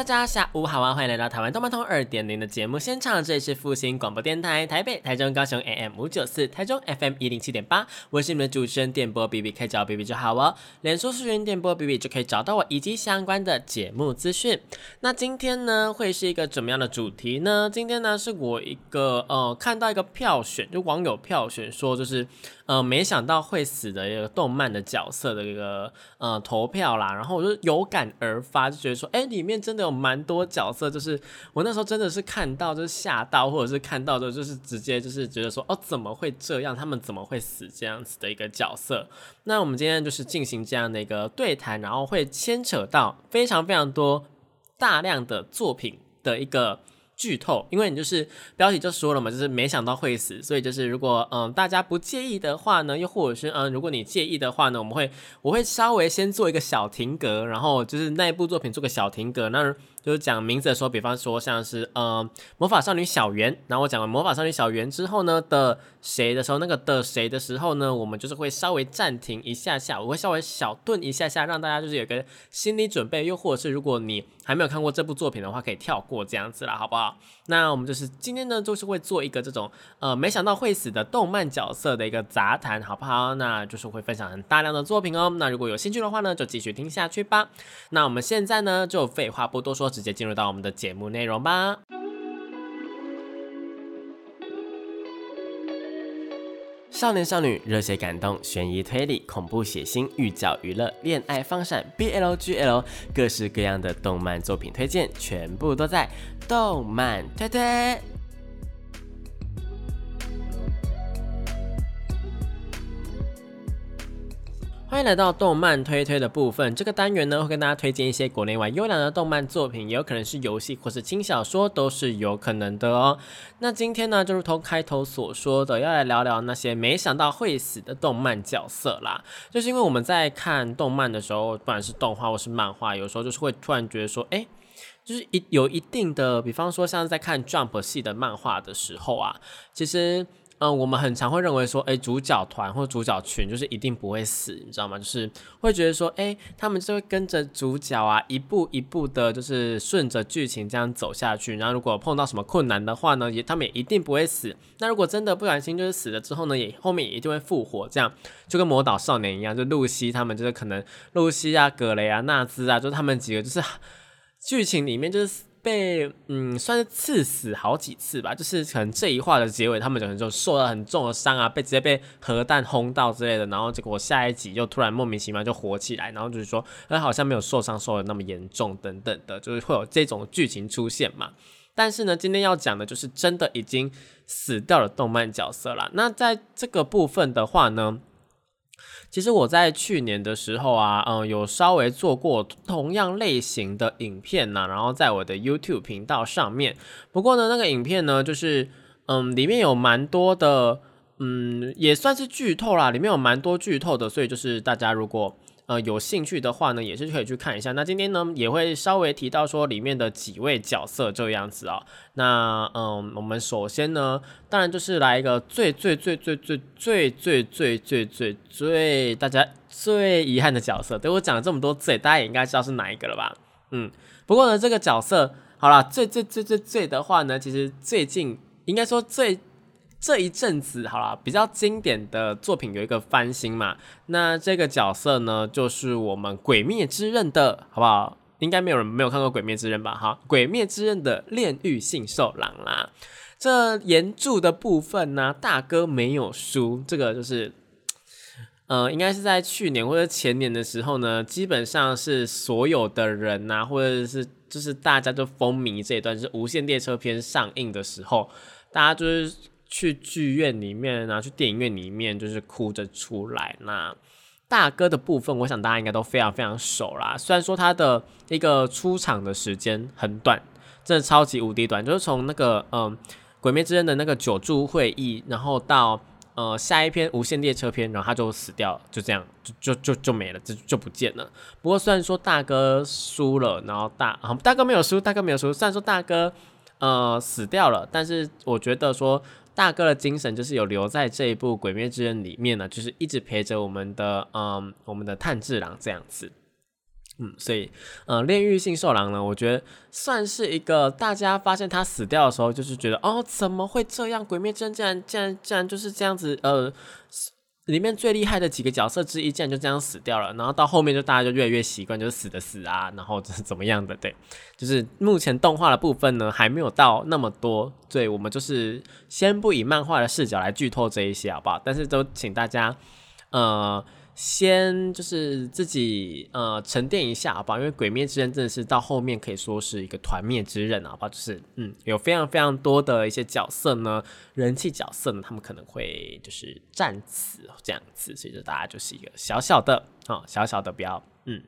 大家下午好啊！欢迎来到台湾动漫通二点零的节目现场，这里是复兴广播电台台北、台中、高雄 AM 五九四，台中 FM 一零七点八，我是你们的主持人电波 B B，可以找 B B 就好哦。脸书搜寻电波 B B 就可以找到我以及相关的节目资讯。那今天呢，会是一个怎么样的主题呢？今天呢，是我一个呃看到一个票选，就网友票选说，就是呃没想到会死的一个动漫的角色的一个呃投票啦，然后我就有感而发，就觉得说，哎，里面。真的有蛮多角色，就是我那时候真的是看到就是吓到，或者是看到的，就是直接就是觉得说哦怎么会这样？他们怎么会死这样子的一个角色？那我们今天就是进行这样的一个对谈，然后会牵扯到非常非常多大量的作品的一个。剧透，因为你就是标题就说了嘛，就是没想到会死，所以就是如果嗯大家不介意的话呢，又或者是嗯如果你介意的话呢，我们会我会稍微先做一个小停格，然后就是那一部作品做个小停格，那。就是讲名字的时候，比方说像是呃魔法少女小圆，然后我讲完魔法少女小圆之后呢的谁的时候，那个的谁的时候呢，我们就是会稍微暂停一下下，我会稍微小顿一下下，让大家就是有个心理准备，又或者是如果你还没有看过这部作品的话，可以跳过这样子啦，好不好？那我们就是今天呢，就是会做一个这种呃没想到会死的动漫角色的一个杂谈，好不好？那就是会分享很大量的作品哦。那如果有兴趣的话呢，就继续听下去吧。那我们现在呢，就废话不多说。直接进入到我们的节目内容吧。少年少女、热血感动、悬疑推理、恐怖血腥、寓教娱乐、恋爱放闪、BLGL，各式各样的动漫作品推荐，全部都在动漫推推。欢迎来到动漫推推的部分。这个单元呢，会跟大家推荐一些国内外优良的动漫作品，也有可能是游戏或是轻小说，都是有可能的哦。那今天呢，就如同开头所说的，要来聊聊那些没想到会死的动漫角色啦。就是因为我们在看动漫的时候，不管是动画或是漫画，有时候就是会突然觉得说，哎，就是一有一定的，比方说像在看 Jump 系的漫画的时候啊，其实。嗯，我们很常会认为说，哎，主角团或主角群就是一定不会死，你知道吗？就是会觉得说，哎，他们就会跟着主角啊，一步一步的，就是顺着剧情这样走下去。然后如果碰到什么困难的话呢，也他们也一定不会死。那如果真的不小心就是死了之后呢，也后面也一定会复活，这样就跟魔导少年一样，就露西他们就是可能露西啊、格雷啊、纳兹啊，就他们几个就是剧情里面就是。被嗯算是刺死好几次吧，就是可能这一话的结尾，他们可能就受了很重的伤啊，被直接被核弹轰到之类的，然后结果下一集又突然莫名其妙就活起来，然后就是说，哎，好像没有受伤受的那么严重等等的，就是会有这种剧情出现嘛。但是呢，今天要讲的就是真的已经死掉了动漫角色了。那在这个部分的话呢？其实我在去年的时候啊，嗯，有稍微做过同样类型的影片呢，然后在我的 YouTube 频道上面。不过呢，那个影片呢，就是嗯，里面有蛮多的，嗯，也算是剧透啦，里面有蛮多剧透的，所以就是大家如果。呃，有兴趣的话呢，也是可以去看一下。那今天呢，也会稍微提到说里面的几位角色这样子啊。那嗯，我们首先呢，当然就是来一个最最最最最最最最最最最大家最遗憾的角色。对我讲了这么多最，大家也应该知道是哪一个了吧？嗯，不过呢，这个角色好了，最最最最最的话呢，其实最近应该说最。这一阵子好了，比较经典的作品有一个翻新嘛，那这个角色呢，就是我们《鬼灭之刃》的好不好？应该没有人没有看过《鬼灭之刃》吧？哈，《鬼灭之刃》的炼狱信受狼啦，这原著的部分呢，大哥没有输，这个就是，呃，应该是在去年或者前年的时候呢，基本上是所有的人呐，或者是就是大家都风靡这一段，是《无限列车篇》上映的时候，大家就是。去剧院里面啊，去电影院里面，就是哭着出来。那大哥的部分，我想大家应该都非常非常熟啦。虽然说他的一个出场的时间很短，真的超级无敌短，就是从那个嗯《鬼灭之刃》的那个九柱会议，然后到。呃下一篇无限列车篇，然后他就死掉，就这样就就就就没了，就就不见了。不过虽然说大哥输了，然后大啊大哥没有输，大哥没有输。虽然说大哥呃死掉了，但是我觉得说大哥的精神就是有留在这一部《鬼灭之刃》里面呢，就是一直陪着我们的嗯我们的炭治郎这样子。嗯，所以，呃，炼狱性兽狼呢，我觉得算是一个大家发现他死掉的时候，就是觉得哦，怎么会这样？鬼灭之刃竟然竟然竟然就是这样子，呃，里面最厉害的几个角色之一，竟然就这样死掉了。然后到后面就大家就越来越习惯，就是死的死啊，然后是怎么样的？对，就是目前动画的部分呢，还没有到那么多。所以，我们就是先不以漫画的视角来剧透这一些，好不好？但是都请大家，呃。先就是自己呃沉淀一下，好吧？因为《鬼灭之刃》真的是到后面可以说是一个团灭之刃，好吧？就是嗯，有非常非常多的一些角色呢，人气角色呢，他们可能会就是战死这样子，所以说大家就是一个小小的啊，小小的标，嗯，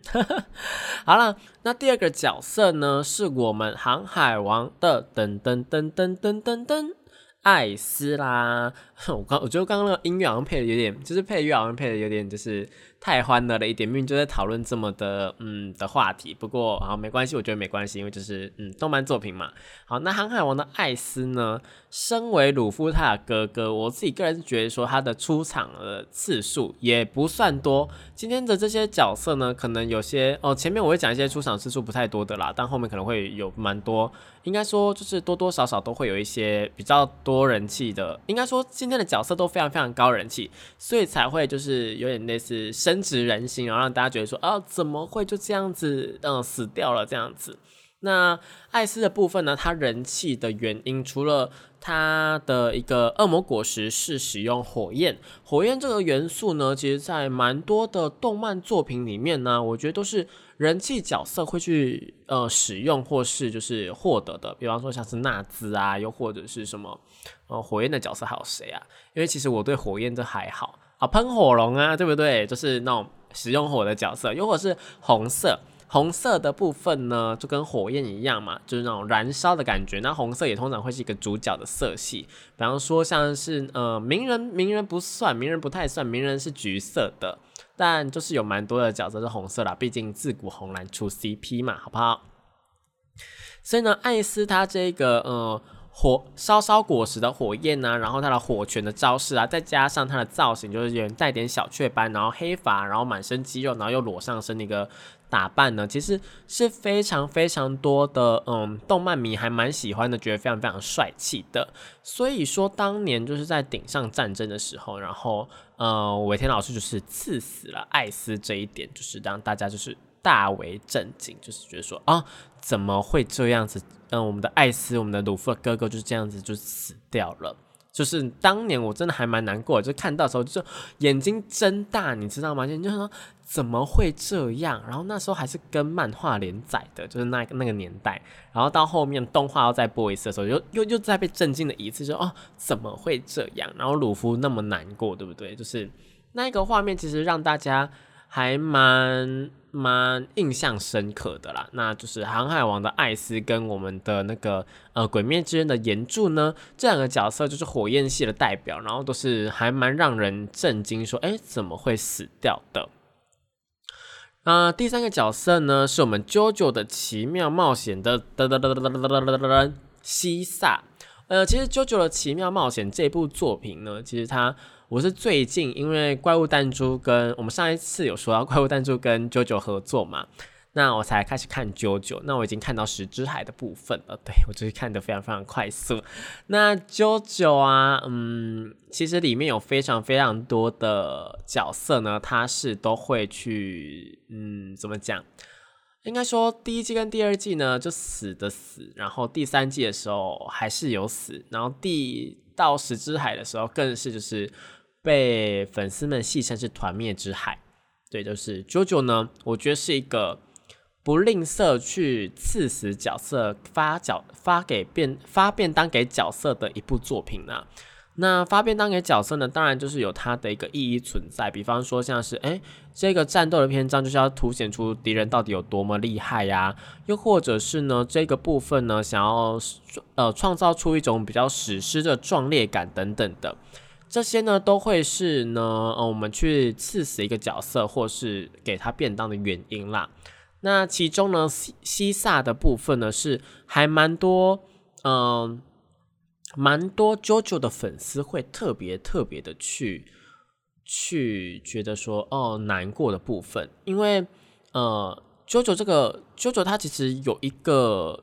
好了，那第二个角色呢，是我们航海王的噔噔噔噔噔噔噔。艾斯啦，我刚我觉得刚刚那个音乐好像配的有点，就是配乐好像配的有点，就是太欢乐了一点。明明就在讨论这么的嗯的话题，不过好没关系，我觉得没关系，因为就是嗯动漫作品嘛。好，那航海王的艾斯呢，身为鲁夫他的哥哥，我自己个人觉得说他的出场的次数也不算多。今天的这些角色呢，可能有些哦，前面我会讲一些出场次数不太多的啦，但后面可能会有蛮多。应该说，就是多多少少都会有一些比较多人气的。应该说，今天的角色都非常非常高人气，所以才会就是有点类似深植人心，然后让大家觉得说，啊，怎么会就这样子，嗯，死掉了这样子。那艾斯的部分呢？他人气的原因，除了他的一个恶魔果实是使用火焰，火焰这个元素呢，其实在蛮多的动漫作品里面呢，我觉得都是人气角色会去呃使用或是就是获得的。比方说像是纳兹啊，又或者是什么呃火焰的角色还有谁啊？因为其实我对火焰这还好啊，喷火龙啊，对不对？就是那种使用火的角色，又或是红色。红色的部分呢，就跟火焰一样嘛，就是那种燃烧的感觉。那红色也通常会是一个主角的色系，比方说像是呃鸣人，鸣人不算，鸣人不太算，鸣人是橘色的，但就是有蛮多的角色是红色啦，毕竟自古红蓝出 CP 嘛，好不好？所以呢，艾斯他这个呃。火烧烧果实的火焰啊，然后他的火拳的招式啊，再加上他的造型，就是有点带点小雀斑，然后黑发，然后满身肌肉，然后又裸上身的一个打扮呢，其实是非常非常多的嗯动漫迷还蛮喜欢的，觉得非常非常帅气的。所以说当年就是在顶上战争的时候，然后呃尾田老师就是刺死了艾斯这一点，就是让大家就是大为震惊，就是觉得说啊怎么会这样子？嗯，我们的艾斯，我们的鲁夫的哥哥就是这样子就死掉了。就是当年我真的还蛮难过，就看到时候就眼睛睁大，你知道吗？就就说怎么会这样？然后那时候还是跟漫画连载的，就是那那个年代。然后到后面动画要再播一次的时候，又又又再被震惊了一次，就哦怎么会这样？然后鲁夫那么难过，对不对？就是那个画面，其实让大家。还蛮蛮印象深刻的啦，那就是航海王的艾斯跟我们的那个呃鬼灭之刃的岩柱呢，这两个角色就是火焰系的代表，然后都是还蛮让人震惊，说哎怎么会死掉的？那第三个角色呢，是我们 JoJo 的奇妙冒险的噔噔噔噔噔噔噔噔西萨。呃，其实 JoJo 的奇妙冒险这部作品呢，其实它。我是最近因为怪物弹珠跟我们上一次有说到 怪物弹珠跟九九合作嘛，那我才开始看九九。那我已经看到十之海的部分了，对我就是看的非常非常快速。那九九啊，嗯，其实里面有非常非常多的角色呢，他是都会去，嗯，怎么讲？应该说第一季跟第二季呢就死的死，然后第三季的时候还是有死，然后第到十之海的时候更是就是。被粉丝们戏称是团灭之海，对，就是 JoJo 呢，我觉得是一个不吝啬去刺死角色、发角发给便发便当给角色的一部作品呢。那发便当给角色呢，当然就是有它的一个意义存在，比方说像是哎，这个战斗的篇章就是要凸显出敌人到底有多么厉害呀，又或者是呢，这个部分呢，想要呃创造出一种比较史诗的壮烈感等等的。这些呢都会是呢，呃，我们去刺死一个角色或是给他便当的原因啦。那其中呢，西西萨的部分呢是还蛮多，嗯，蛮多 JoJo 的粉丝会特别特别的去去觉得说，哦，难过的部分，因为呃，JoJo 这个 JoJo 它其实有一个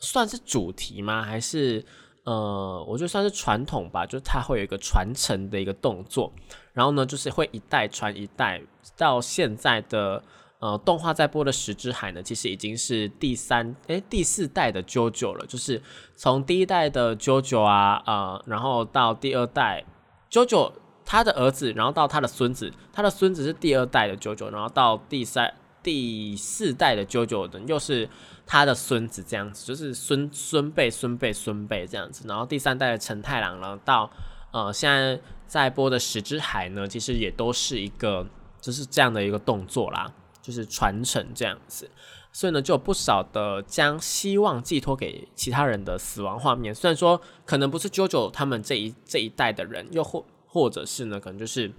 算是主题吗？还是呃，我觉得算是传统吧，就是它会有一个传承的一个动作，然后呢，就是会一代传一代，到现在的。呃，动画在播的《十之海》呢，其实已经是第三诶第四代的 JoJo 了，就是从第一代的 JoJo 啊，呃，然后到第二代 JoJo 他的儿子，然后到他的孙子，他的孙子是第二代的 JoJo，然后到第三第四代的 JoJo 的又是他的孙子，这样子就是孙孙辈孙辈孙辈这样子，然后第三代的陈太郎呢，到呃现在在播的《十之海》呢，其实也都是一个就是这样的一个动作啦。就是传承这样子，所以呢，就有不少的将希望寄托给其他人的死亡画面。虽然说可能不是 JoJo 他们这一这一代的人，又或或者是呢，可能就是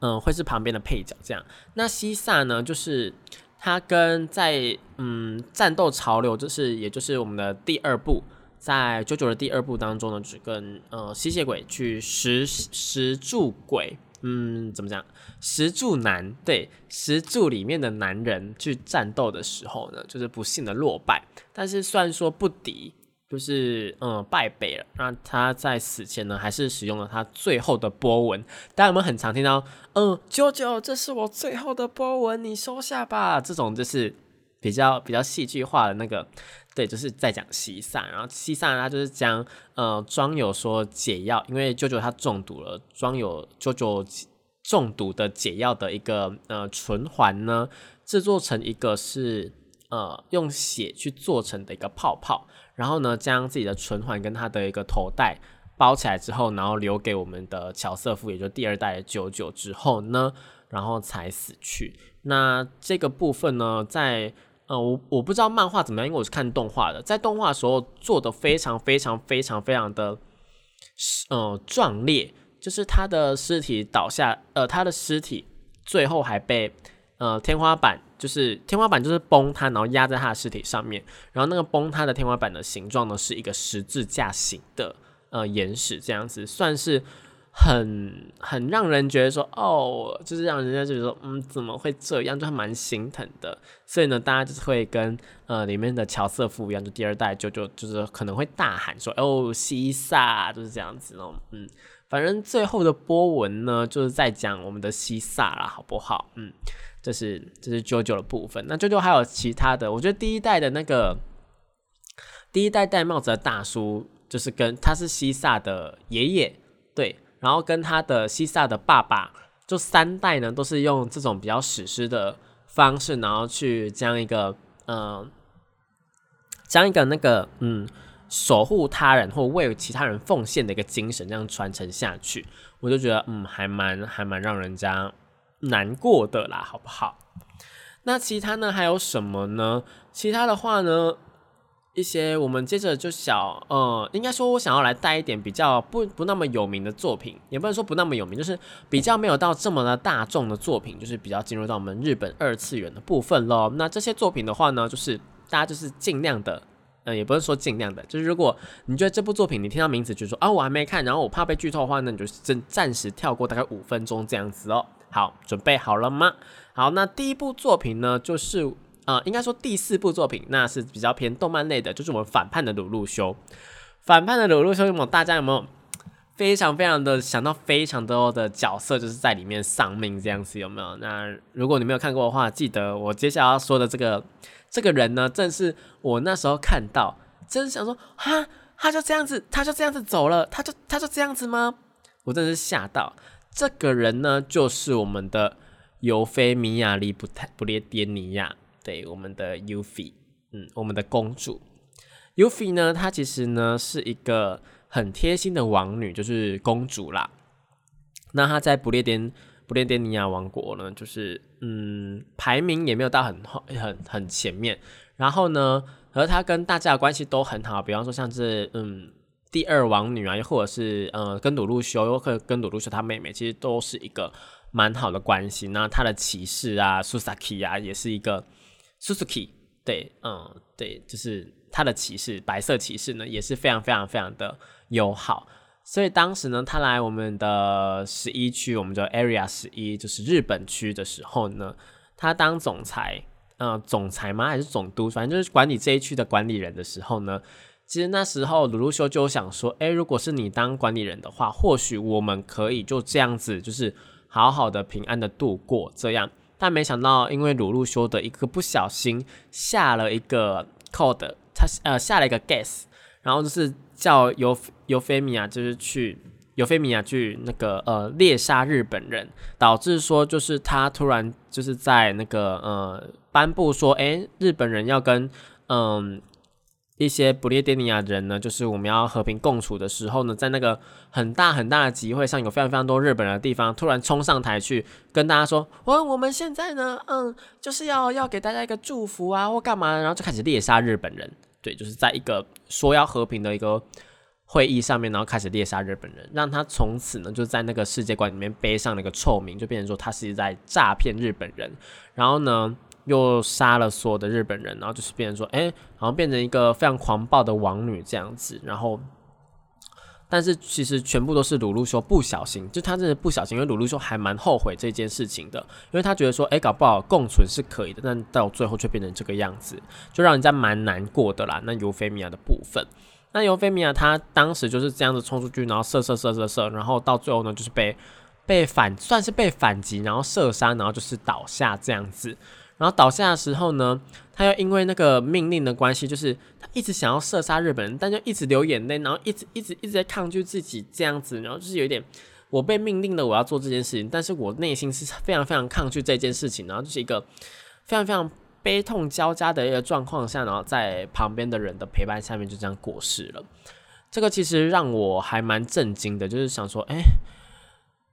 嗯，会是旁边的配角这样。那西萨呢，就是他跟在嗯战斗潮流，就是也就是我们的第二部，在九九的第二部当中呢，只跟呃吸血鬼去食食柱鬼。嗯，怎么讲？食柱男对食柱里面的男人去战斗的时候呢，就是不幸的落败。但是虽然说不敌，就是嗯败北了。那他在死前呢，还是使用了他最后的波纹。大家有没有很常听到？嗯，舅舅，这是我最后的波纹，你收下吧。这种就是比较比较戏剧化的那个。对，就是在讲西萨，然后西萨他就是将呃装有说解药，因为舅舅他中毒了，装有舅舅中毒的解药的一个呃唇环呢，制作成一个是呃用血去做成的一个泡泡，然后呢将自己的唇环跟他的一个头带包起来之后，然后留给我们的乔瑟夫，也就第二代的九九之后呢，然后才死去。那这个部分呢，在呃，我我不知道漫画怎么样，因为我是看动画的，在动画的时候做的非常非常非常非常的，呃，壮烈，就是他的尸体倒下，呃，他的尸体最后还被呃天花板，就是天花板就是崩塌，然后压在他的尸体上面，然后那个崩塌的天花板的形状呢是一个十字架形的呃岩石，这样子算是。很很让人觉得说哦，就是让人家就是说嗯，怎么会这样，就还蛮心疼的。所以呢，大家就是会跟呃里面的乔瑟夫一样，就第二代就就就是可能会大喊说哦，西萨就是这样子哦，嗯，反正最后的波纹呢，就是在讲我们的西萨啦，好不好？嗯，这是这是 JoJo 的部分。那 JoJo 还有其他的，我觉得第一代的那个第一代戴帽子的大叔，就是跟他是西萨的爷爷，对。然后跟他的西萨的爸爸，就三代呢，都是用这种比较史诗的方式，然后去将一个嗯，将一个那个嗯，守护他人或为其他人奉献的一个精神，这样传承下去，我就觉得嗯，还蛮还蛮让人家难过的啦，好不好？那其他呢还有什么呢？其他的话呢？一些我们接着就小呃，应该说我想要来带一点比较不不那么有名的作品，也不能说不那么有名，就是比较没有到这么的大众的作品，就是比较进入到我们日本二次元的部分咯。那这些作品的话呢，就是大家就是尽量的，嗯，也不是说尽量的，就是如果你觉得这部作品你听到名字就说啊我还没看，然后我怕被剧透的话，那你就暂暂时跳过大概五分钟这样子哦。好，准备好了吗？好，那第一部作品呢，就是。呃，应该说第四部作品那是比较偏动漫类的，就是我们反叛的鲁路修。反叛的鲁路修，有没有大家有没有非常非常的想到非常多的角色，就是在里面丧命这样子，有没有？那如果你没有看过的话，记得我接下来要说的这个这个人呢，正是我那时候看到，真想说，哈，他就这样子，他就这样子走了，他就他就这样子吗？我真是吓到。这个人呢，就是我们的尤菲米亚利布泰布列颠尼亚。对，我们的尤菲嗯，我们的公主尤菲呢，她其实呢是一个很贴心的王女，就是公主啦。那她在不列颠不列颠尼亚王国呢，就是嗯，排名也没有到很很很前面。然后呢，和她跟大家的关系都很好，比方说像是嗯，第二王女啊，又或者是呃跟鲁路修，又或者跟鲁路修他妹妹，其实都是一个蛮好的关系。那他的骑士啊，Susaki 啊，也是一个 Susuki，对，嗯，对，就是他的骑士，白色骑士呢，也是非常非常非常的友好。所以当时呢，他来我们的十一区，我们叫 Area 十一，就是日本区的时候呢，他当总裁，呃，总裁吗？还是总督？反正就是管理这一区的管理人的时候呢。其实那时候鲁鲁修就想说，诶，如果是你当管理人的话，或许我们可以就这样子，就是好好的平安的度过这样。但没想到，因为鲁鲁修的一个不小心下了一个 code，他呃下了一个 guess，然后就是叫尤尤菲米亚就是去尤菲米亚去那个呃猎杀日本人，导致说就是他突然就是在那个呃颁布说，诶，日本人要跟嗯。一些不列颠尼亚人呢，就是我们要和平共处的时候呢，在那个很大很大的集会上，有非常非常多日本人的地方，突然冲上台去跟大家说：“我我们现在呢，嗯，就是要要给大家一个祝福啊，或干嘛？”然后就开始猎杀日本人。对，就是在一个说要和平的一个会议上面，然后开始猎杀日本人，让他从此呢就在那个世界观里面背上了一个臭名，就变成说他是在诈骗日本人。然后呢？又杀了所有的日本人，然后就是变成说，哎，好像变成一个非常狂暴的王女这样子。然后，但是其实全部都是鲁路修不小心，就他真的不小心，因为鲁路修还蛮后悔这件事情的，因为他觉得说，哎，搞不好共存是可以的，但到最后却变成这个样子，就让人家蛮难过的啦。那尤菲米亚的部分，那尤菲米亚他当时就是这样子冲出去，然后射射射射射，然后到最后呢，就是被被反算是被反击，然后射杀，然后就是倒下这样子。然后倒下的时候呢，他又因为那个命令的关系，就是他一直想要射杀日本人，但就一直流眼泪，然后一直一直一直在抗拒自己这样子，然后就是有一点我被命令了，我要做这件事情，但是我内心是非常非常抗拒这件事情，然后就是一个非常非常悲痛交加的一个状况下，然后在旁边的人的陪伴下面就这样过世了。这个其实让我还蛮震惊的，就是想说，哎，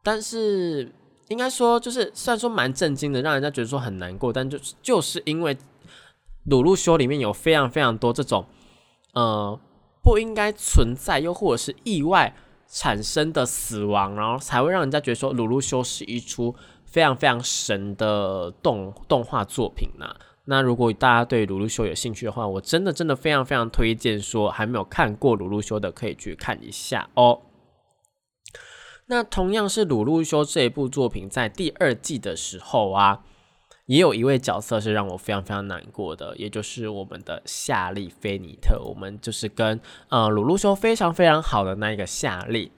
但是。应该说，就是虽然说蛮震惊的，让人家觉得说很难过，但就是就是因为鲁路修里面有非常非常多这种呃不应该存在又或者是意外产生的死亡，然后才会让人家觉得说鲁路修是一出非常非常神的动动画作品呐。那如果大家对鲁路修有兴趣的话，我真的真的非常非常推荐说还没有看过鲁路修的可以去看一下哦。那同样是鲁路修这一部作品，在第二季的时候啊，也有一位角色是让我非常非常难过的，也就是我们的夏利菲尼特。我们就是跟呃鲁路修非常非常好的那一个夏利。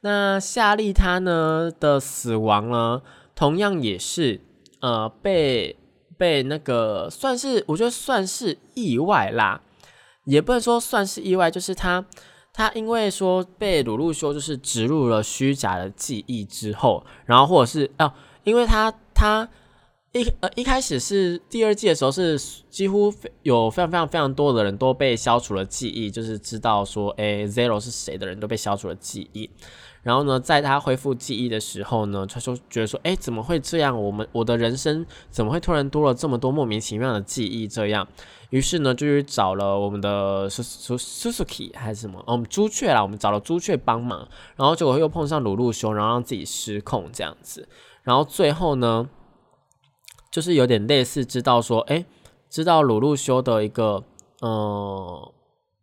那夏利他呢的死亡呢，同样也是呃被被那个算是我觉得算是意外啦，也不能说算是意外，就是他。他因为说被鲁路修就是植入了虚假的记忆之后，然后或者是哦，因为他他一呃一开始是第二季的时候是几乎有非常非常非常多的人都被消除了记忆，就是知道说诶 Zero 是谁的人都被消除了记忆。然后呢，在他恢复记忆的时候呢，他就觉得说，哎，怎么会这样？我们我的人生怎么会突然多了这么多莫名其妙的记忆？这样，于是呢，就去找了我们的苏苏 Suzuki 还是什么，哦，朱雀啦，我们找了朱雀帮忙，然后结果又碰上鲁路修，然后让自己失控这样子，然后最后呢，就是有点类似知道说，哎，知道鲁路修的一个，呃。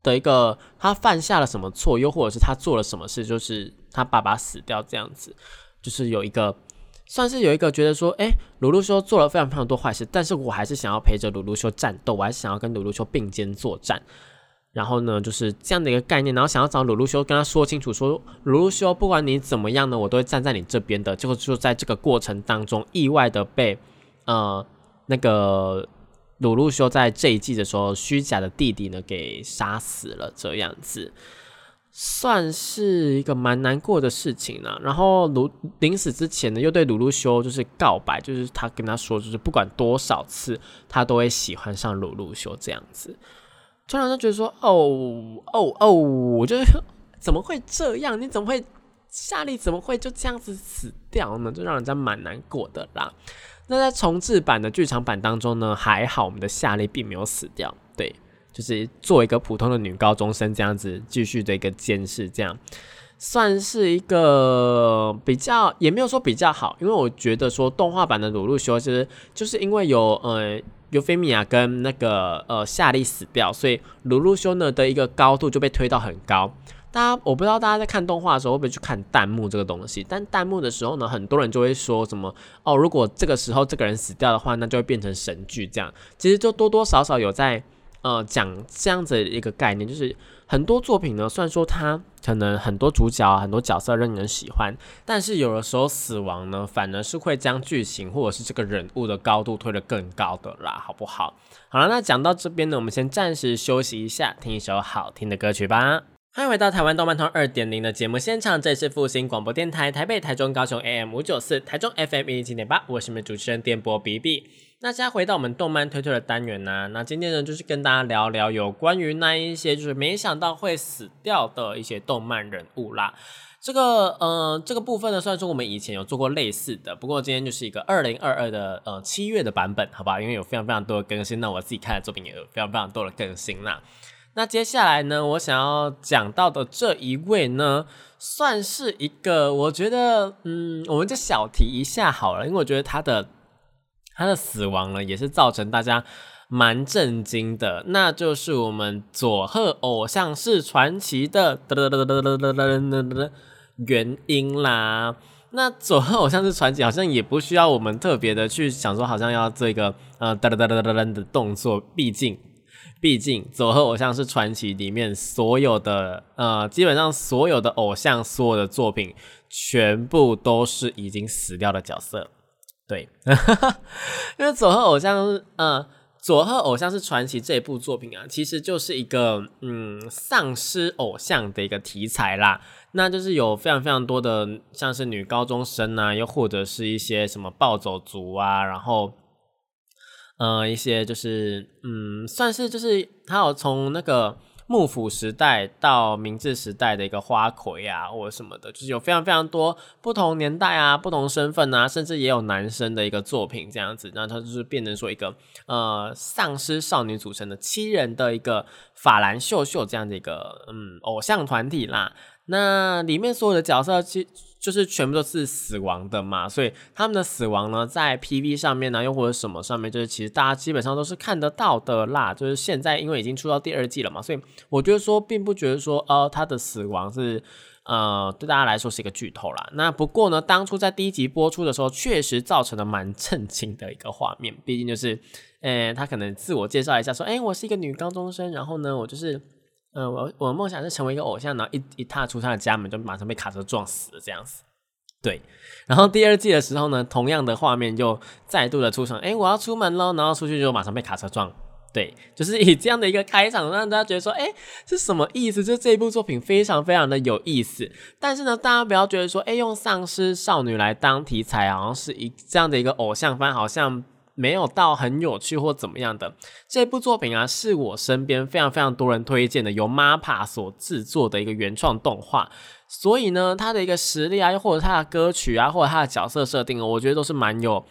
的一个他犯下了什么错，又或者是他做了什么事，就是他爸爸死掉这样子，就是有一个算是有一个觉得说，哎，鲁鲁修做了非常非常多坏事，但是我还是想要陪着鲁鲁修战斗，我还是想要跟鲁鲁修并肩作战。然后呢，就是这样的一个概念，然后想要找鲁鲁修跟他说清楚，说鲁鲁修不管你怎么样呢，我都会站在你这边的。结果就在这个过程当中，意外的被呃那个。鲁路修在这一季的时候，虚假的弟弟呢给杀死了，这样子算是一个蛮难过的事情呢。然后鲁临死之前呢，又对鲁路修就是告白，就是他跟他说，就是不管多少次，他都会喜欢上鲁路修这样子。突然就觉得说，哦哦哦，我就是怎么会这样？你怎么会夏利怎么会就这样子死掉呢？就让人家蛮难过的啦。那在重置版的剧场版当中呢，还好我们的夏利并没有死掉，对，就是做一个普通的女高中生这样子继续的一个监视，这样算是一个比较，也没有说比较好，因为我觉得说动画版的鲁路修其实就是因为有呃尤菲米亚跟那个呃夏利死掉，所以鲁路修呢的一个高度就被推到很高。大家我不知道大家在看动画的时候会不会去看弹幕这个东西，但弹幕的时候呢，很多人就会说什么哦，如果这个时候这个人死掉的话，那就会变成神剧这样。其实就多多少少有在呃讲这样子一个概念，就是很多作品呢，虽然说它可能很多主角很多角色让人喜欢，但是有的时候死亡呢，反而是会将剧情或者是这个人物的高度推得更高的啦，好不好？好了，那讲到这边呢，我们先暂时休息一下，听一首好听的歌曲吧。欢迎回到台湾动漫通二点零的节目现场，这里是复兴广播电台台北、台中、高雄 AM 五九四，台中 FM 一零七点八，我是你们主持人电波 B B。那现在回到我们动漫推推的单元呢，那今天呢就是跟大家聊聊有关于那一些就是没想到会死掉的一些动漫人物啦。这个呃这个部分呢，虽然说我们以前有做过类似的，不过今天就是一个二零二二的呃七月的版本，好吧？因为有非常非常多的更新，那我自己看的作品也有非常非常多的更新啦。那接下来呢，我想要讲到的这一位呢，算是一个，我觉得，嗯，我们就小提一下好了，因为我觉得他的他的死亡呢，也是造成大家蛮震惊的，那就是我们佐贺偶像是传奇的原因啦。那佐贺偶像是传奇，好像也不需要我们特别的去想说，好像要这个呃哒哒哒哒哒哒的动作，毕竟。毕竟，佐贺偶像是传奇里面所有的呃，基本上所有的偶像所有的作品，全部都是已经死掉的角色。对，因为佐贺偶像，呃，佐贺偶像是传奇这一部作品啊，其实就是一个嗯丧尸偶像的一个题材啦。那就是有非常非常多的像是女高中生啊，又或者是一些什么暴走族啊，然后。呃，一些就是嗯，算是就是还有从那个幕府时代到明治时代的一个花魁啊，或者什么的，就是有非常非常多不同年代啊、不同身份啊，甚至也有男生的一个作品这样子，那它就是变成说一个呃丧尸少女组成的七人的一个法兰秀秀这样的一个嗯偶像团体啦。那里面所有的角色其就是全部都是死亡的嘛，所以他们的死亡呢，在 PV 上面呢，又或者什么上面，就是其实大家基本上都是看得到的啦。就是现在因为已经出到第二季了嘛，所以我觉得说并不觉得说，呃，他的死亡是呃对大家来说是一个剧透啦。那不过呢，当初在第一集播出的时候，确实造成了蛮震惊的一个画面。毕竟就是，呃，他可能自我介绍一下说，哎，我是一个女高中生，然后呢，我就是。嗯，我我梦想是成为一个偶像，然后一一踏出他的家门，就马上被卡车撞死这样子。对，然后第二季的时候呢，同样的画面就再度的出场，哎，我要出门喽，然后出去就马上被卡车撞。对，就是以这样的一个开场，让大家觉得说，哎，是什么意思？就这一部作品非常非常的有意思。但是呢，大家不要觉得说，哎，用丧尸少女来当题材，好像是一这样的一个偶像番，好像。没有到很有趣或怎么样的这部作品啊，是我身边非常非常多人推荐的，由 MAPPA 所制作的一个原创动画。所以呢，它的一个实力啊，又或者它的歌曲啊，或者它的角色设定，我觉得都是蛮有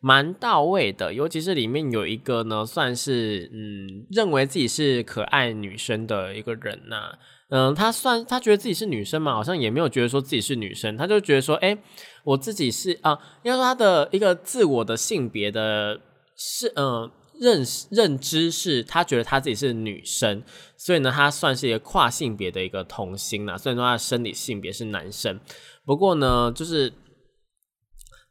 蛮到位的。尤其是里面有一个呢，算是嗯，认为自己是可爱女生的一个人呐。嗯，他算他觉得自己是女生嘛，好像也没有觉得说自己是女生，他就觉得说，哎，我自己是啊，应该说他的一个自我的性别的是嗯认识认知是，他觉得他自己是女生，所以呢，他算是一个跨性别的一个童星啦。虽然说他的生理性别是男生，不过呢，就是。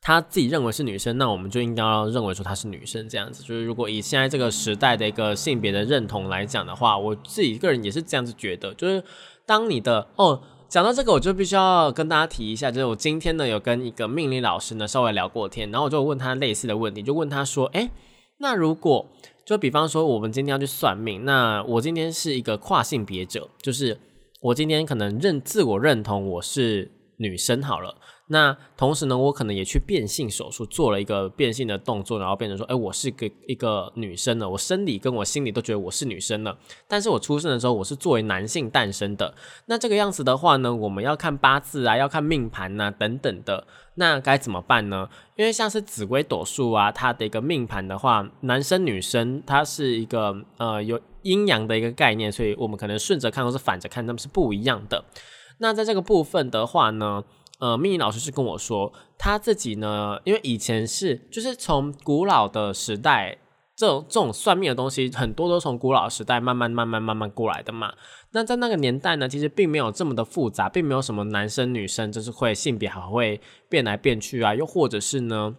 他自己认为是女生，那我们就应该要认为说她是女生这样子。就是如果以现在这个时代的一个性别的认同来讲的话，我自己个人也是这样子觉得。就是当你的哦，讲到这个，我就必须要跟大家提一下，就是我今天呢有跟一个命理老师呢稍微聊过天，然后我就问他类似的问题，就问他说，哎，那如果就比方说我们今天要去算命，那我今天是一个跨性别者，就是我今天可能认自我认同我是女生好了。那同时呢，我可能也去变性手术做了一个变性的动作，然后变成说，哎，我是个一个女生了，我生理跟我心里都觉得我是女生了。但是我出生的时候，我是作为男性诞生的。那这个样子的话呢，我们要看八字啊，要看命盘呐，等等的。那该怎么办呢？因为像是紫微斗数啊，它的一个命盘的话，男生女生它是一个呃有阴阳的一个概念，所以我们可能顺着看或是反着看，他们是不一样的。那在这个部分的话呢？呃，命理老师是跟我说，他自己呢，因为以前是就是从古老的时代，这种这种算命的东西，很多都从古老时代慢慢慢慢慢慢过来的嘛。那在那个年代呢，其实并没有这么的复杂，并没有什么男生女生就是会性别还会变来变去啊，又或者是呢。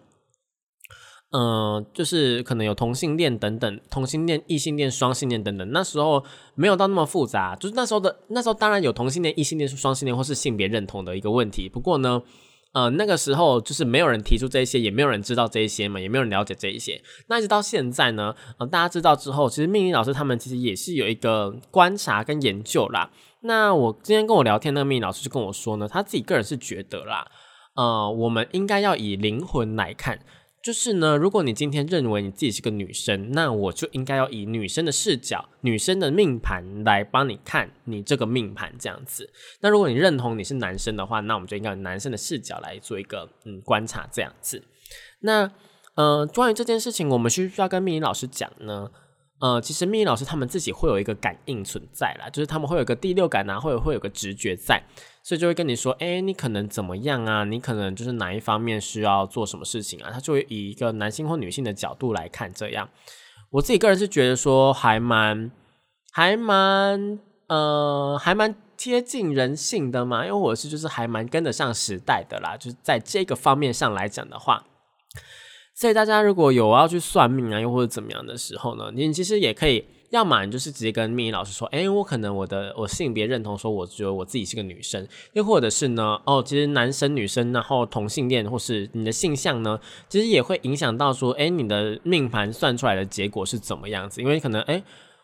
嗯，就是可能有同性恋等等，同性恋、异性恋、双性恋等等。那时候没有到那么复杂，就是那时候的那时候当然有同性恋、异性恋、双性恋或是性别认同的一个问题。不过呢，呃，那个时候就是没有人提出这些，也没有人知道这一些嘛，也没有人了解这一些。那一直到现在呢，呃，大家知道之后，其实命理老师他们其实也是有一个观察跟研究啦。那我今天跟我聊天那个命理老师就跟我说呢，他自己个人是觉得啦，呃，我们应该要以灵魂来看。就是呢，如果你今天认为你自己是个女生，那我就应该要以女生的视角、女生的命盘来帮你看你这个命盘这样子。那如果你认同你是男生的话，那我们就应该用男生的视角来做一个嗯观察这样子。那呃，关于这件事情，我们需不需要跟命理老师讲呢？呃，其实命理老师他们自己会有一个感应存在啦，就是他们会有个第六感啊，会会有个直觉在。所以就会跟你说，哎，你可能怎么样啊？你可能就是哪一方面需要做什么事情啊？他就会以一个男性或女性的角度来看这样。我自己个人是觉得说，还蛮、还蛮、呃，还蛮贴近人性的嘛。因为我是就是还蛮跟得上时代的啦，就是在这个方面上来讲的话。所以大家如果有要去算命啊，又或者怎么样的时候呢，你其实也可以。要么你就是直接跟命理老师说，哎，我可能我的我性别认同说，我觉得我自己是个女生，又或者是呢，哦，其实男生女生，然后同性恋，或是你的性向呢，其实也会影响到说，哎，你的命盘算出来的结果是怎么样子？因为可能，哎。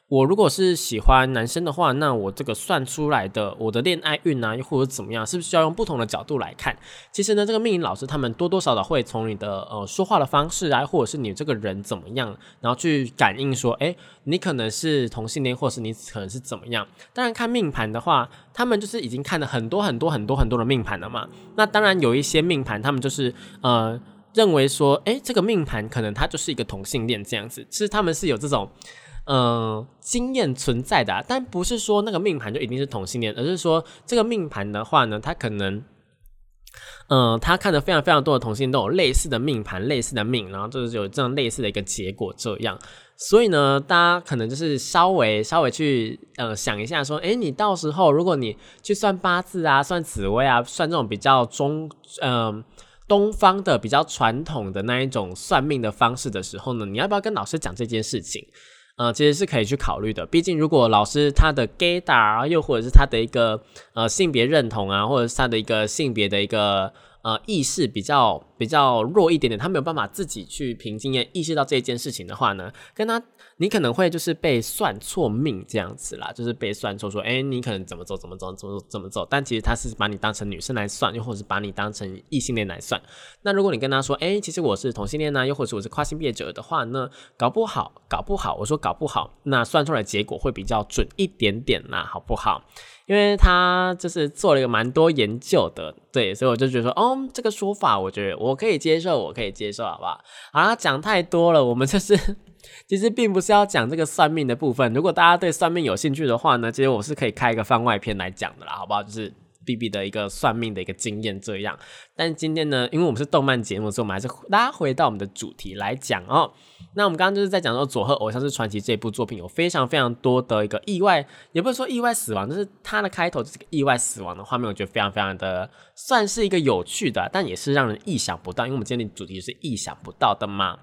我如果是喜欢男生的话，那我这个算出来的我的恋爱运啊，又或者怎么样，是不是需要用不同的角度来看？其实呢，这个命理老师他们多多少少会从你的呃说话的方式啊，或者是你这个人怎么样，然后去感应说，哎，你可能是同性恋，或是你可能是怎么样？当然看命盘的话，他们就是已经看了很多很多很多很多的命盘了嘛。那当然有一些命盘，他们就是呃认为说，哎，这个命盘可能他就是一个同性恋这样子，其实他们是有这种。嗯，经验存在的，但不是说那个命盘就一定是同性恋，而是说这个命盘的话呢，他可能，嗯，他看的非常非常多的同性都有类似的命盘、类似的命，然后就是有这样类似的一个结果这样。所以呢，大家可能就是稍微稍微去呃想一下，说，哎，你到时候如果你去算八字啊、算紫微啊、算这种比较中嗯东方的比较传统的那一种算命的方式的时候呢，你要不要跟老师讲这件事情？呃，其实是可以去考虑的。毕竟，如果老师他的 gay 啊，又或者是他的一个呃性别认同啊，或者是他的一个性别的一个。呃，意识比较比较弱一点点，他没有办法自己去凭经验意识到这件事情的话呢，跟他你可能会就是被算错命这样子啦，就是被算错说，哎，你可能怎么走怎么走怎么怎么走，但其实他是把你当成女生来算，又或者是把你当成异性恋来算。那如果你跟他说，哎，其实我是同性恋呢，又或者我是跨性别者的话呢，搞不好搞不好，我说搞不好，那算出来结果会比较准一点点啦，好不好？因为他就是做了一个蛮多研究的，对，所以我就觉得说，哦，这个说法我觉得我可以接受，我可以接受，好不好？好，讲太多了，我们就是 其实并不是要讲这个算命的部分。如果大家对算命有兴趣的话呢，其实我是可以开一个番外篇来讲的啦，好不好？就是。B B 的一个算命的一个经验，这样。但今天呢，因为我们是动漫节目，所以我们还是拉回到我们的主题来讲哦。那我们刚刚就是在讲说《佐贺偶像是传奇》这部作品有非常非常多的一个意外，也不是说意外死亡，就是它的开头就是个意外死亡的画面，我觉得非常非常的算是一个有趣的，但也是让人意想不到，因为我们今天的主题是意想不到的嘛。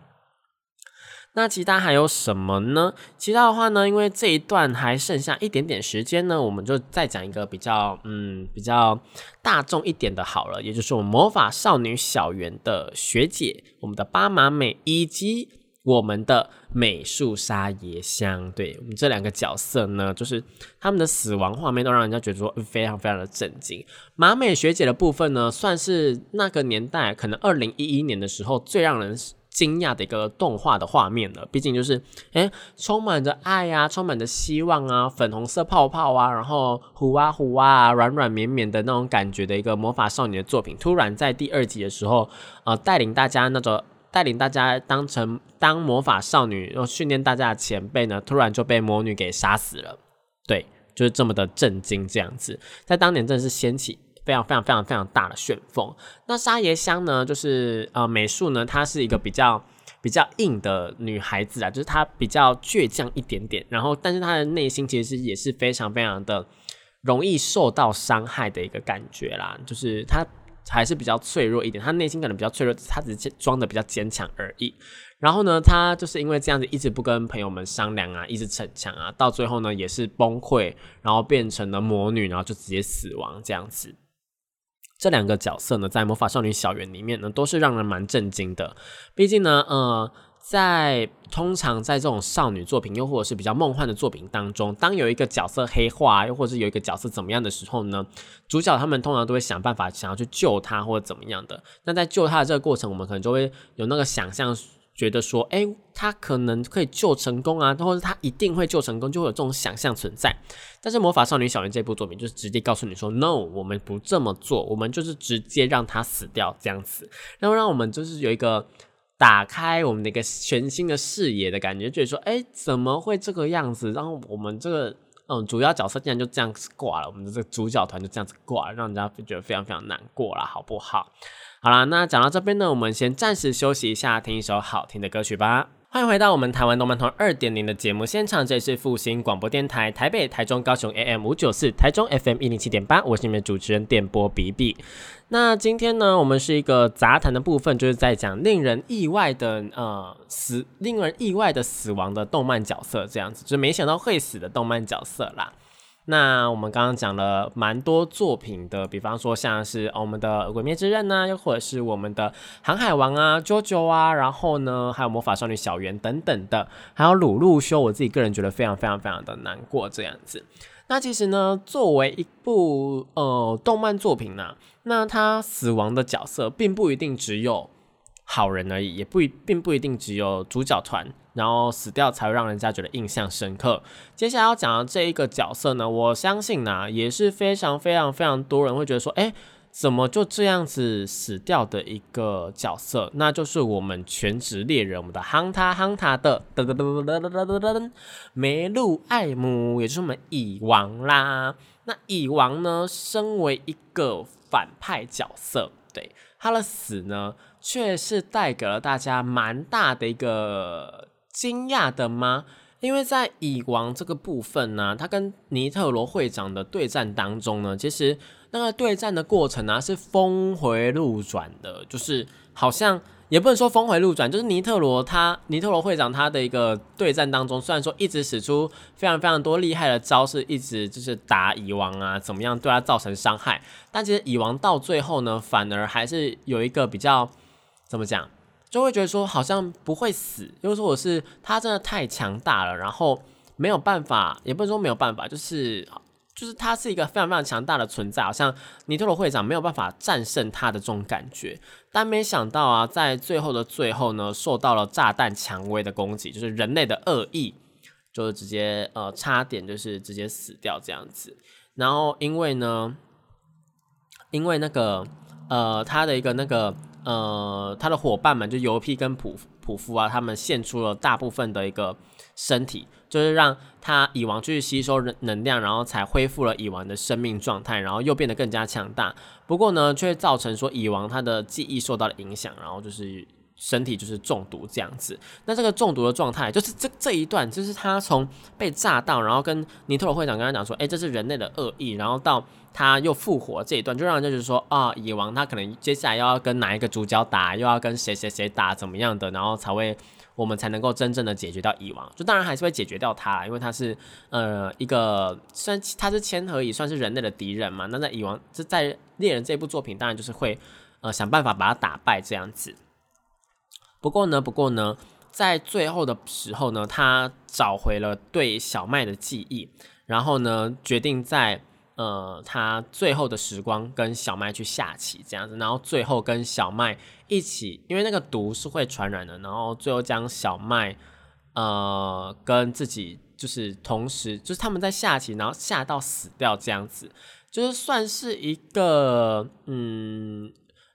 那其他还有什么呢？其他的话呢，因为这一段还剩下一点点时间呢，我们就再讲一个比较嗯比较大众一点的好了，也就是我们魔法少女小圆的学姐，我们的巴马美以及我们的美术沙耶香，对我们这两个角色呢，就是他们的死亡画面都让人家觉得说非常非常的震惊。马美学姐的部分呢，算是那个年代可能二零一一年的时候最让人惊讶的一个动画的画面了。毕竟就是诶，充满着爱啊，充满着希望啊，粉红色泡泡啊，然后糊啊糊啊，软软绵绵的那种感觉的一个魔法少女的作品，突然在第二集的时候，呃，带领大家那种。带领大家当成当魔法少女，然后训练大家的前辈呢，突然就被魔女给杀死了。对，就是这么的震惊，这样子，在当年真的是掀起非常非常非常非常大的旋风。那沙耶香呢，就是呃美术呢，她是一个比较比较硬的女孩子啊，就是她比较倔强一点点，然后但是她的内心其实也是非常非常的容易受到伤害的一个感觉啦，就是她。还是比较脆弱一点，她内心可能比较脆弱，她只是装的比较坚强而已。然后呢，她就是因为这样子一直不跟朋友们商量啊，一直逞强啊，到最后呢也是崩溃，然后变成了魔女，然后就直接死亡这样子。这两个角色呢，在魔法少女小圆里面呢，都是让人蛮震惊的。毕竟呢，呃。在通常在这种少女作品，又或者是比较梦幻的作品当中，当有一个角色黑化，又或者是有一个角色怎么样的时候呢？主角他们通常都会想办法想要去救他，或者怎么样的。那在救他的这个过程，我们可能就会有那个想象，觉得说，哎，他可能可以救成功啊，或者他一定会救成功，就会有这种想象存在。但是魔法少女小圆这部作品就是直接告诉你说，no，我们不这么做，我们就是直接让他死掉这样子，然后让我们就是有一个。打开我们的一个全新的视野的感觉，觉得说，哎，怎么会这个样子？然后我们这个，嗯，主要角色竟然就这样子挂了，我们的这个主角团就这样子挂了，让人家觉得非常非常难过了，好不好？好啦，那讲到这边呢，我们先暂时休息一下，听一首好听的歌曲吧。欢迎回到我们台湾动漫团二点零的节目现场，这里是复兴广播电台台北、台中、高雄 AM 五九四，台中 FM 一零七点八，我是你们的主持人电波比比。那今天呢，我们是一个杂谈的部分，就是在讲令人意外的呃死，令人意外的死亡的动漫角色，这样子，就没想到会死的动漫角色啦。那我们刚刚讲了蛮多作品的，比方说像是我们的《鬼灭之刃》呐，又或者是我们的《航海王》啊、《JoJo》啊，然后呢还有《魔法少女小圆》等等的，还有《鲁路修》，我自己个人觉得非常非常非常的难过这样子。那其实呢，作为一部呃动漫作品呢，那它死亡的角色并不一定只有好人而已，也不一并不一定只有主角团。然后死掉才会让人家觉得印象深刻。接下来要讲的这一个角色呢我相信呢也是非常非常非常多人会觉得说哎怎么就这样子死掉的一个角色？那就是我们全职猎人我们的 han ta han ta 的噔噔噔噔噔噔噔噔梅露艾姆也就是我们蚁王啦。那蚁王呢身为一个反派角色对他的死呢却是带给了大家蛮大的一个惊讶的吗？因为在蚁王这个部分呢，他跟尼特罗会长的对战当中呢，其实那个对战的过程呢是峰回路转的，就是好像也不能说峰回路转，就是尼特罗他尼特罗会长他的一个对战当中，虽然说一直使出非常非常多厉害的招式，一直就是打蚁王啊，怎么样对他造成伤害，但其实蚁王到最后呢，反而还是有一个比较怎么讲？就会觉得说好像不会死，就是说我是他真的太强大了，然后没有办法，也不能说没有办法，就是就是他是一个非常非常强大的存在，好像尼特罗会长没有办法战胜他的这种感觉。但没想到啊，在最后的最后呢，受到了炸弹蔷薇的攻击，就是人类的恶意，就是直接呃差点就是直接死掉这样子。然后因为呢，因为那个呃他的一个那个。呃，他的伙伴们就尤皮跟普普夫啊，他们献出了大部分的一个身体，就是让他蚁王去吸收能量，然后才恢复了蚁王的生命状态，然后又变得更加强大。不过呢，却造成说蚁王他的记忆受到了影响，然后就是身体就是中毒这样子。那这个中毒的状态，就是这这一段，就是他从被炸到，然后跟尼特罗会长跟他讲说，哎，这是人类的恶意，然后到。他又复活这一段，就让人家就是说啊，蚁王他可能接下来又要跟哪一个主角打，又要跟谁谁谁打，怎么样的，然后才会我们才能够真正的解决掉蚁王。就当然还是会解决掉他，因为他是呃一个虽然他是千和蚁，算是人类的敌人嘛。那在蚁王这在猎人这部作品，当然就是会呃想办法把他打败这样子。不过呢，不过呢，在最后的时候呢，他找回了对小麦的记忆，然后呢，决定在呃他最后的时光跟小麦去下棋这样子，然后最后跟小麦一起，因为那个毒是会传染的，然后最后将小麦呃跟自己就是同时，就是他们在下棋，然后下到死掉这样子，就是算是一个嗯。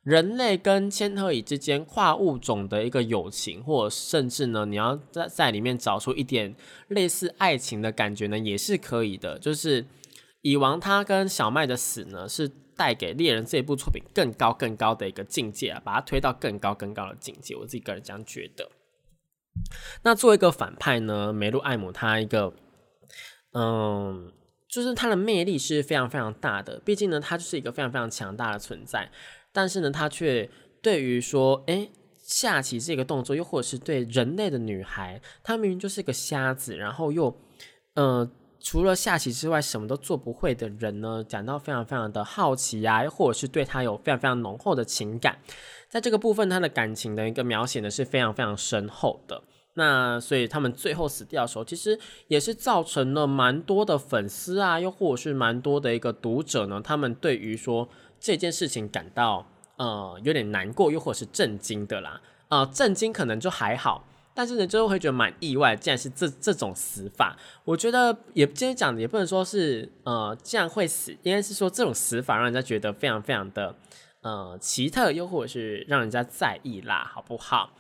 人类跟千鹤蚁之间跨物种的一个友情，或甚至呢，你要在在里面找出一点类似爱情的感觉呢，也是可以的。就是蚁王他跟小麦的死呢，是带给猎人这部作品更高更高的一个境界啊，把它推到更高更高的境界。我自己个人这样觉得。那作为一个反派呢，梅露艾姆他一个，嗯，就是他的魅力是非常非常大的，毕竟呢，他就是一个非常非常强大的存在。但是呢，他却对于说，哎，下棋这个动作，又或者是对人类的女孩，她明明就是一个瞎子，然后又，呃，除了下棋之外，什么都做不会的人呢，感到非常非常的好奇呀，或者是对他有非常非常浓厚的情感，在这个部分，他的感情的一个描写呢，是非常非常深厚的。那所以他们最后死掉的时候，其实也是造成了蛮多的粉丝啊，又或者是蛮多的一个读者呢，他们对于说。这件事情感到呃有点难过，又或者是震惊的啦。呃，震惊可能就还好，但是呢，就会觉得蛮意外，竟然是这这种死法。我觉得也今天讲的也不能说是呃竟然会死，应该是说这种死法让人家觉得非常非常的呃奇特，又或者是让人家在意啦，好不好？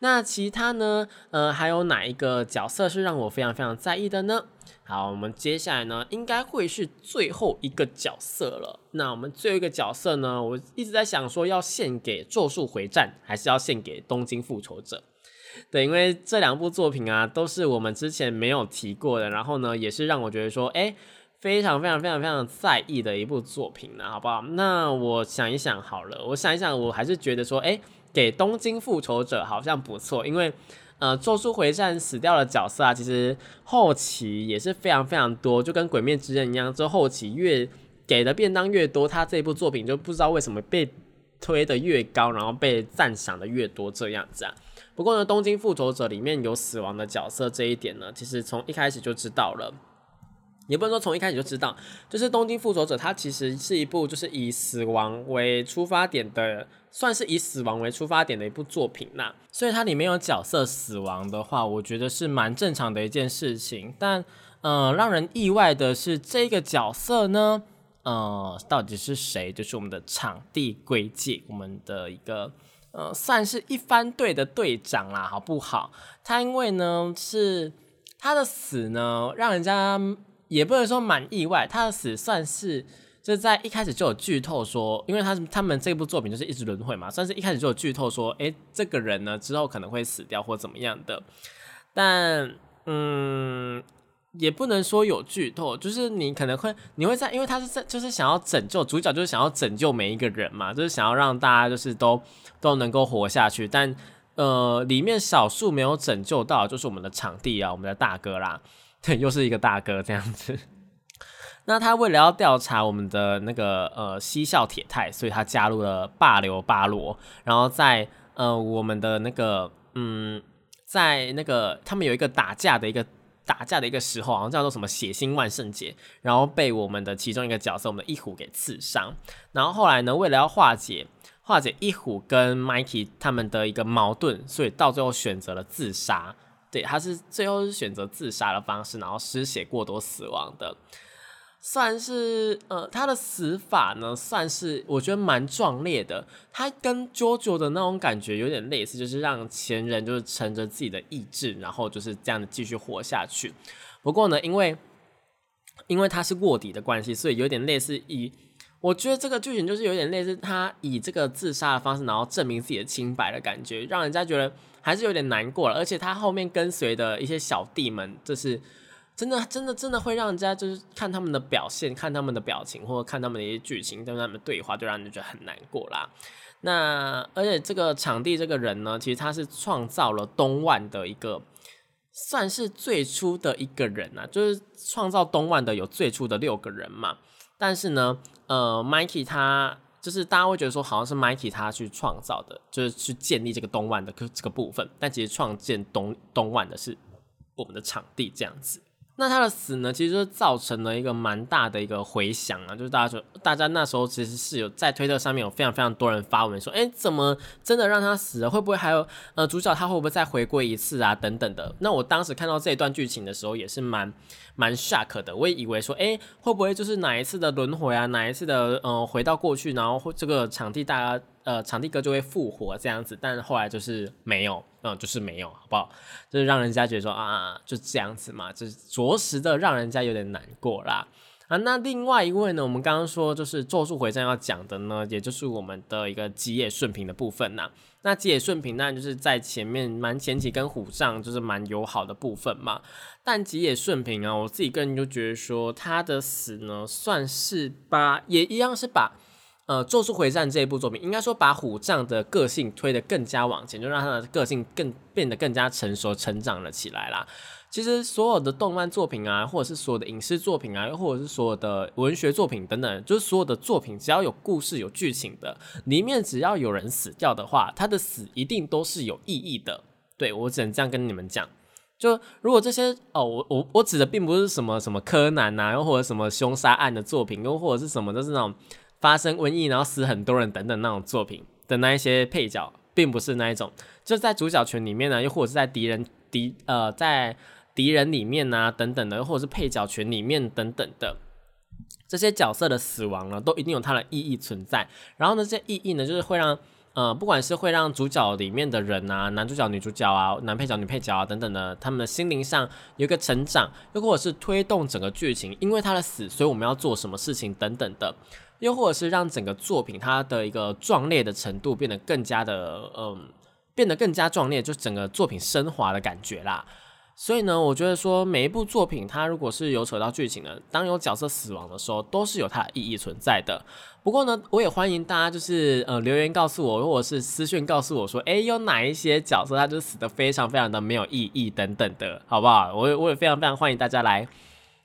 那其他呢？呃，还有哪一个角色是让我非常非常在意的呢？好，我们接下来呢，应该会是最后一个角色了。那我们最后一个角色呢，我一直在想说，要献给《咒术回战》，还是要献给《东京复仇者》？对，因为这两部作品啊，都是我们之前没有提过的，然后呢，也是让我觉得说，哎，非常非常非常非常在意的一部作品呢，好不好？那我想一想好了，我想一想，我还是觉得说，哎。给东京复仇者好像不错，因为呃，咒术回战死掉的角色啊，其实后期也是非常非常多，就跟鬼灭之刃一样，之后期越给的便当越多，他这部作品就不知道为什么被推的越高，然后被赞赏的越多这样子啊。不过呢，东京复仇者里面有死亡的角色这一点呢，其实从一开始就知道了。也不能说从一开始就知道，就是《东京复仇者》它其实是一部就是以死亡为出发点的，算是以死亡为出发点的一部作品啦。所以它里面有角色死亡的话，我觉得是蛮正常的一件事情。但，呃，让人意外的是这个角色呢，呃，到底是谁？就是我们的场地轨迹，我们的一个呃，算是一番队的队长啦，好不好？他因为呢是他的死呢，让人家。也不能说蛮意外，他的死算是就在一开始就有剧透说，因为他他们这部作品就是一直轮回嘛，算是一开始就有剧透说，诶，这个人呢之后可能会死掉或怎么样的。但嗯，也不能说有剧透，就是你可能会你会在，因为他是在就是想要拯救主角，就是想要拯救每一个人嘛，就是想要让大家就是都都能够活下去。但呃，里面少数没有拯救到，就是我们的场地啊，我们的大哥啦。对，又是一个大哥这样子。那他为了要调查我们的那个呃西校铁太，所以他加入了霸流巴罗。然后在呃我们的那个嗯，在那个他们有一个打架的一个打架的一个时候，好像叫做什么血腥万圣节，然后被我们的其中一个角色我们的一虎给刺伤。然后后来呢，为了要化解化解一虎跟 Mikey 他们的一个矛盾，所以到最后选择了自杀。对，他是最后是选择自杀的方式，然后失血过多死亡的，算是呃他的死法呢，算是我觉得蛮壮烈的。他跟 JoJo 的那种感觉有点类似，就是让前人就是乘着自己的意志，然后就是这样的继续活下去。不过呢，因为因为他是卧底的关系，所以有点类似以。我觉得这个剧情就是有点类似他以这个自杀的方式，然后证明自己的清白的感觉，让人家觉得还是有点难过了。而且他后面跟随的一些小弟们，就是真的、真的、真的会让人家就是看他们的表现、看他们的表情，或者看他们的一些剧情，跟他们对话，就让人觉得很难过啦。那而且这个场地这个人呢，其实他是创造了东万的一个，算是最初的一个人啊，就是创造东万的有最初的六个人嘛。但是呢。呃，Mikey 他就是大家会觉得说好像是 Mikey 他去创造的，就是去建立这个东万的这个部分，但其实创建东东万的是我们的场地这样子。那他的死呢，其实就造成了一个蛮大的一个回响啊，就是大家说，大家那时候其实是有在推特上面有非常非常多人发文说，哎，怎么真的让他死了？会不会还有呃主角他会不会再回归一次啊？等等的。那我当时看到这一段剧情的时候，也是蛮蛮 shock 的，我也以为说，哎，会不会就是哪一次的轮回啊，哪一次的呃回到过去，然后这个场地大家。呃，场地哥就会复活这样子，但是后来就是没有，嗯，就是没有，好不好？就是让人家觉得说啊，就这样子嘛，就是着实的让人家有点难过啦。啊，那另外一位呢，我们刚刚说就是咒术回战要讲的呢，也就是我们的一个吉野顺平的部分呐。那吉野顺平那就是在前面蛮前期跟虎杖就是蛮友好的部分嘛。但吉野顺平啊，我自己个人就觉得说他的死呢，算是把也一样是把。呃，咒术回战这一部作品，应该说把虎杖的个性推得更加往前，就让他的个性更变得更加成熟、成长了起来啦。其实所有的动漫作品啊，或者是所有的影视作品啊，或者是所有的文学作品等等，就是所有的作品，只要有故事、有剧情的，里面只要有人死掉的话，他的死一定都是有意义的。对我只能这样跟你们讲。就如果这些哦，我我我指的并不是什么什么柯南呐，又或者什么凶杀案的作品，又或者是什么，就是那种。发生瘟疫，然后死很多人等等那种作品的那一些配角，并不是那一种，就在主角群里面呢，又或者是在敌人敌呃在敌人里面呢等等的，又或者是配角群里面等等的这些角色的死亡呢，都一定有它的意义存在。然后呢，这些意义呢，就是会让呃不管是会让主角里面的人啊，男主角、女主角啊，男配角、女配角啊等等的，他们的心灵上有一个成长，又或者是推动整个剧情，因为他的死，所以我们要做什么事情等等的。又或者是让整个作品它的一个壮烈的程度变得更加的，嗯，变得更加壮烈，就整个作品升华的感觉啦。所以呢，我觉得说每一部作品，它如果是有扯到剧情的，当有角色死亡的时候，都是有它的意义存在的。不过呢，我也欢迎大家就是呃留言告诉我，或者是私讯告诉我说，诶，有哪一些角色他就死的非常非常的没有意义等等的，好不好？我我也非常非常欢迎大家来。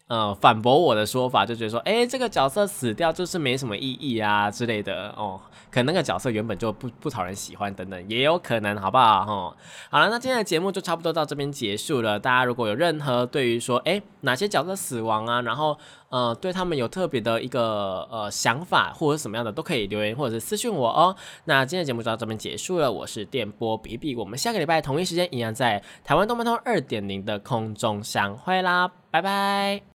呃，反驳我的说法，就觉得说，哎，这个角色死掉就是没什么意义啊之类的哦，可能那个角色原本就不不讨人喜欢等等，也有可能，好不好？哈，好了，那今天的节目就差不多到这边结束了。大家如果有任何对于说，哎，哪些角色死亡啊，然后呃，对他们有特别的一个呃想法或者什么样的，都可以留言或者是私信我哦。那今天的节目就到这边结束了，我是电波比比，我们下个礼拜同一时间一样在台湾动漫通二点零的空中相会啦，拜拜。